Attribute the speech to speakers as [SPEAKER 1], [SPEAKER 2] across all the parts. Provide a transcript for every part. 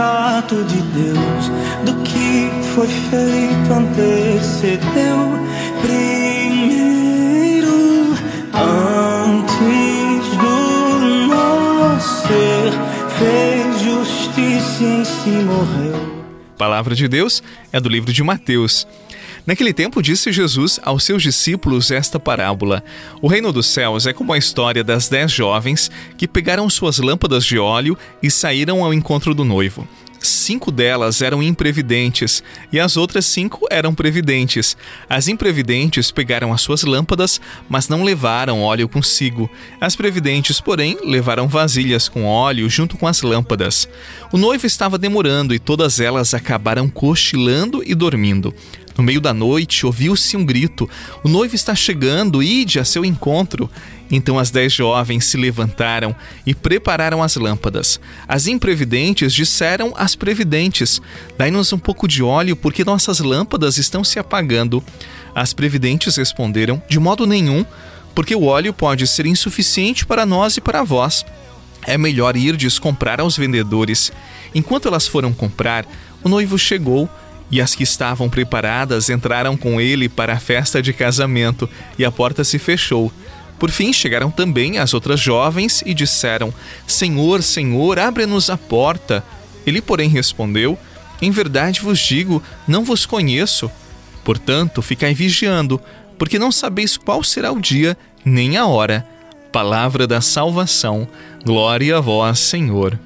[SPEAKER 1] retrato de Deus do que foi feito antecedeu primeiro antes do nascer fez justiça em si morreu.
[SPEAKER 2] Palavra de Deus é do livro de Mateus. Naquele tempo disse Jesus aos seus discípulos esta parábola: O reino dos céus é como a história das dez jovens que pegaram suas lâmpadas de óleo e saíram ao encontro do noivo. Cinco delas eram imprevidentes e as outras cinco eram previdentes. As imprevidentes pegaram as suas lâmpadas, mas não levaram óleo consigo. As previdentes, porém, levaram vasilhas com óleo junto com as lâmpadas. O noivo estava demorando e todas elas acabaram cochilando e dormindo. No meio da noite, ouviu-se um grito: O noivo está chegando, ide a seu encontro. Então as dez jovens se levantaram e prepararam as lâmpadas. As imprevidentes disseram às previdentes: Dai-nos um pouco de óleo, porque nossas lâmpadas estão se apagando. As previdentes responderam: De modo nenhum, porque o óleo pode ser insuficiente para nós e para vós. É melhor irdes comprar aos vendedores. Enquanto elas foram comprar, o noivo chegou e as que estavam preparadas entraram com ele para a festa de casamento, e a porta se fechou. Por fim chegaram também as outras jovens e disseram: Senhor, Senhor, abre-nos a porta. Ele, porém, respondeu: Em verdade vos digo, não vos conheço. Portanto, ficai vigiando, porque não sabeis qual será o dia nem a hora. Palavra da salvação. Glória a vós, Senhor.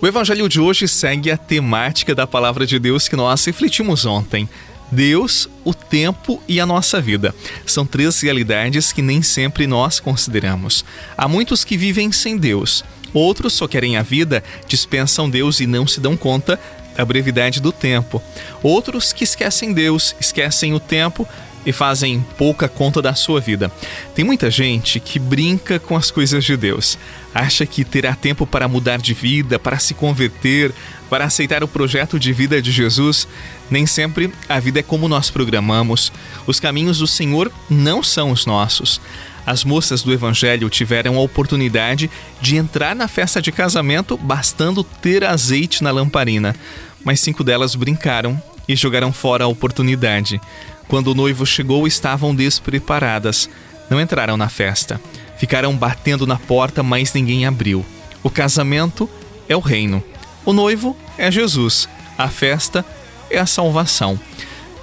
[SPEAKER 2] O evangelho de hoje segue a temática da palavra de Deus que nós refletimos ontem. Deus, o tempo e a nossa vida. São três realidades que nem sempre nós consideramos. Há muitos que vivem sem Deus. Outros só querem a vida, dispensam Deus e não se dão conta da brevidade do tempo. Outros que esquecem Deus, esquecem o tempo, e fazem pouca conta da sua vida. Tem muita gente que brinca com as coisas de Deus, acha que terá tempo para mudar de vida, para se converter, para aceitar o projeto de vida de Jesus. Nem sempre a vida é como nós programamos. Os caminhos do Senhor não são os nossos. As moças do Evangelho tiveram a oportunidade de entrar na festa de casamento bastando ter azeite na lamparina, mas cinco delas brincaram e jogaram fora a oportunidade. Quando o noivo chegou, estavam despreparadas. Não entraram na festa. Ficaram batendo na porta, mas ninguém abriu. O casamento é o reino. O noivo é Jesus. A festa é a salvação.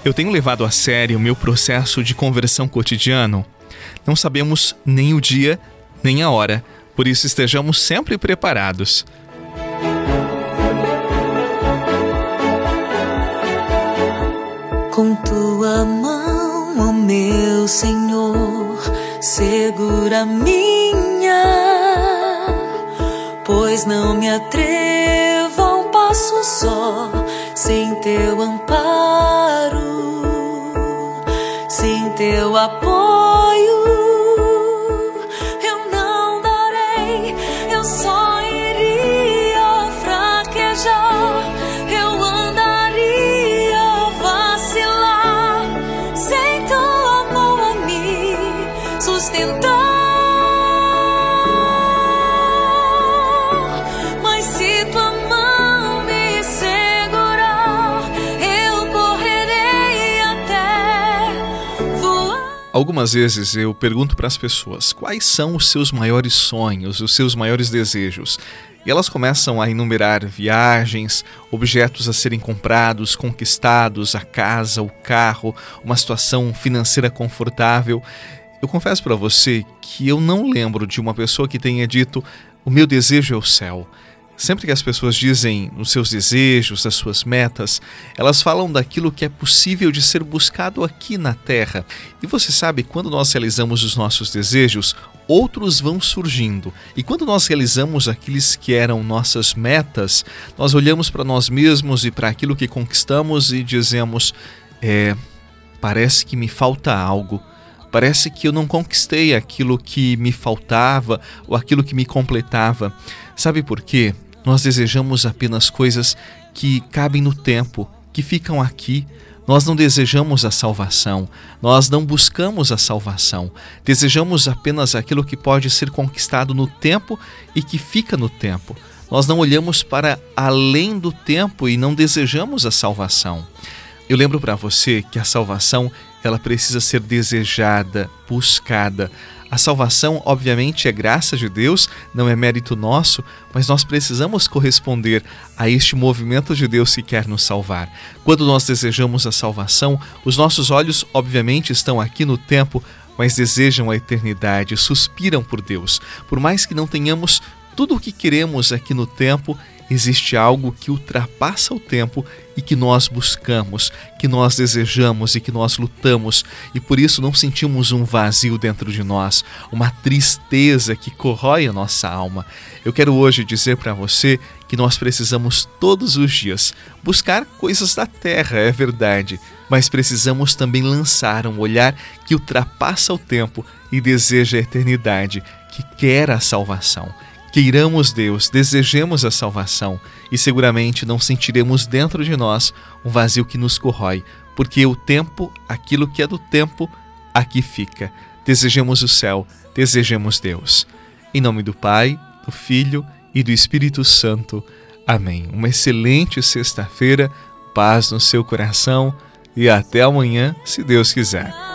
[SPEAKER 2] Eu tenho levado a sério o meu processo de conversão cotidiano. Não sabemos nem o dia, nem a hora, por isso estejamos sempre preparados.
[SPEAKER 3] Com tua mão, oh meu Senhor, segura minha, pois não me atrevo um passo só sem teu amparo, sem teu apoio.
[SPEAKER 2] Algumas vezes eu pergunto para as pessoas quais são os seus maiores sonhos, os seus maiores desejos. E elas começam a enumerar viagens, objetos a serem comprados, conquistados, a casa, o carro, uma situação financeira confortável. Eu confesso para você que eu não lembro de uma pessoa que tenha dito: o meu desejo é o céu. Sempre que as pessoas dizem os seus desejos, as suas metas, elas falam daquilo que é possível de ser buscado aqui na Terra. E você sabe, quando nós realizamos os nossos desejos, outros vão surgindo. E quando nós realizamos aqueles que eram nossas metas, nós olhamos para nós mesmos e para aquilo que conquistamos e dizemos: é, parece que me falta algo. Parece que eu não conquistei aquilo que me faltava ou aquilo que me completava. Sabe por quê? Nós desejamos apenas coisas que cabem no tempo, que ficam aqui. Nós não desejamos a salvação, nós não buscamos a salvação. Desejamos apenas aquilo que pode ser conquistado no tempo e que fica no tempo. Nós não olhamos para além do tempo e não desejamos a salvação. Eu lembro para você que a salvação ela precisa ser desejada, buscada. A salvação, obviamente, é graça de Deus, não é mérito nosso, mas nós precisamos corresponder a este movimento de Deus que quer nos salvar. Quando nós desejamos a salvação, os nossos olhos, obviamente, estão aqui no tempo, mas desejam a eternidade, suspiram por Deus. Por mais que não tenhamos tudo o que queremos aqui no tempo, existe algo que ultrapassa o tempo e que nós buscamos, que nós desejamos e que nós lutamos, e por isso não sentimos um vazio dentro de nós, uma tristeza que corrói a nossa alma. Eu quero hoje dizer para você que nós precisamos todos os dias buscar coisas da terra, é verdade, mas precisamos também lançar um olhar que ultrapassa o tempo e deseja a eternidade, que quer a salvação queiramos Deus, desejemos a salvação e seguramente não sentiremos dentro de nós um vazio que nos corrói, porque o tempo, aquilo que é do tempo, aqui fica. Desejemos o céu, desejemos Deus. Em nome do Pai, do Filho e do Espírito Santo. Amém. Uma excelente sexta-feira, paz no seu coração e até amanhã, se Deus quiser.